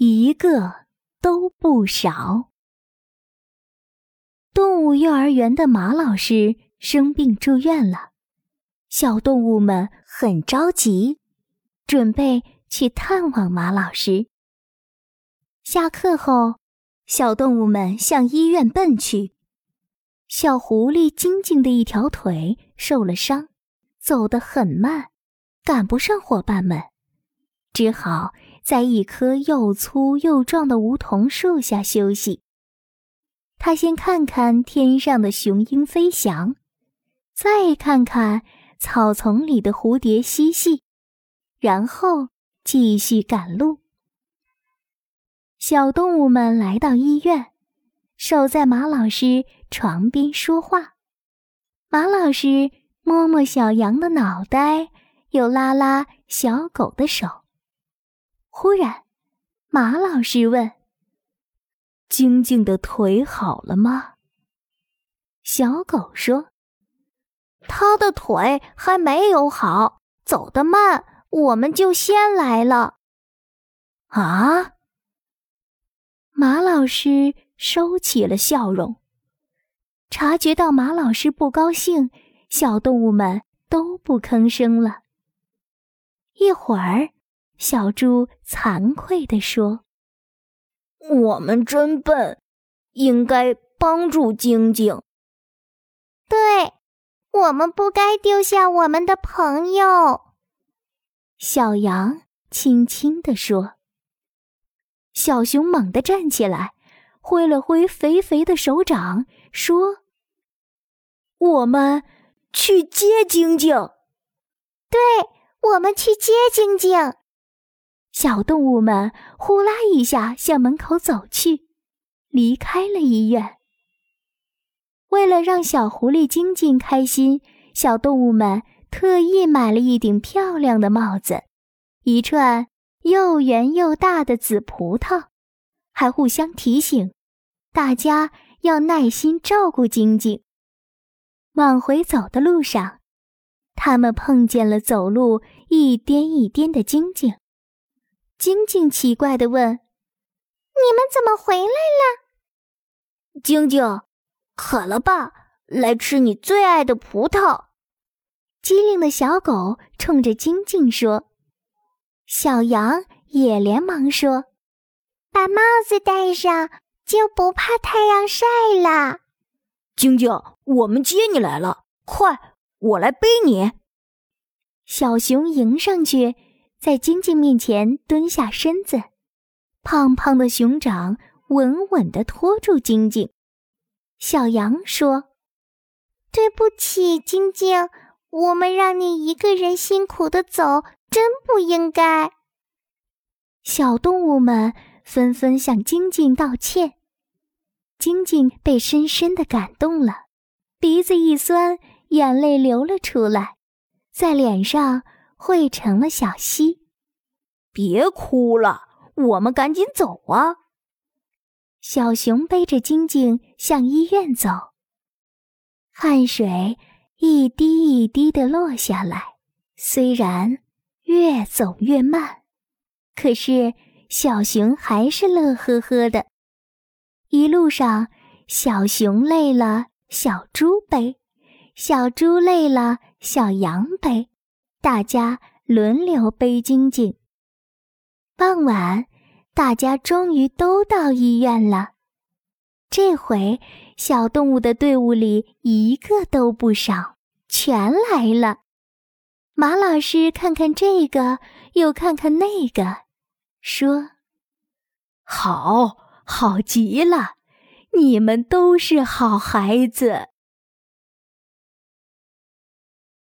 一个都不少。动物幼儿园的马老师生病住院了，小动物们很着急，准备去探望马老师。下课后，小动物们向医院奔去。小狐狸晶晶的一条腿受了伤，走得很慢，赶不上伙伴们，只好在一棵又粗又壮的梧桐树下休息。他先看看天上的雄鹰飞翔，再看看草丛里的蝴蝶嬉戏，然后继续赶路。小动物们来到医院，守在马老师床边说话。马老师摸摸小羊的脑袋，又拉拉小狗的手。忽然，马老师问：“晶晶的腿好了吗？”小狗说：“它的腿还没有好，走得慢，我们就先来了。”啊！马老师收起了笑容。察觉到马老师不高兴，小动物们都不吭声了。一会儿，小猪惭愧地说：“我们真笨，应该帮助晶晶。对，我们不该丢下我们的朋友。”小羊轻轻地说。小熊猛地站起来，挥了挥肥肥的手掌，说：“我们去接晶晶。”“对，我们去接晶晶。”小动物们呼啦一下向门口走去，离开了医院。为了让小狐狸晶晶开心，小动物们特意买了一顶漂亮的帽子，一串。又圆又大的紫葡萄，还互相提醒，大家要耐心照顾晶晶。往回走的路上，他们碰见了走路一颠一颠的晶晶。晶晶奇怪地问：“你们怎么回来了？”晶晶，渴了吧？来吃你最爱的葡萄。机灵的小狗冲着晶晶说。小羊也连忙说：“把帽子戴上，就不怕太阳晒了。”晶晶，我们接你来了，快，我来背你。小熊迎上去，在晶晶面前蹲下身子，胖胖的熊掌稳稳地托住晶晶。小羊说：“对不起，晶晶，我们让你一个人辛苦的走。”真不应该！小动物们纷纷向晶晶道歉。晶晶被深深的感动了，鼻子一酸，眼泪流了出来，在脸上汇成了小溪。别哭了，我们赶紧走啊！小熊背着晶晶向医院走，汗水一滴一滴的落下来，虽然。越走越慢，可是小熊还是乐呵呵的。一路上，小熊累了，小猪背；小猪累了，小羊背。大家轮流背晶晶。傍晚，大家终于都到医院了。这回，小动物的队伍里一个都不少，全来了。马老师看看这个，又看看那个，说：“好，好极了，你们都是好孩子。”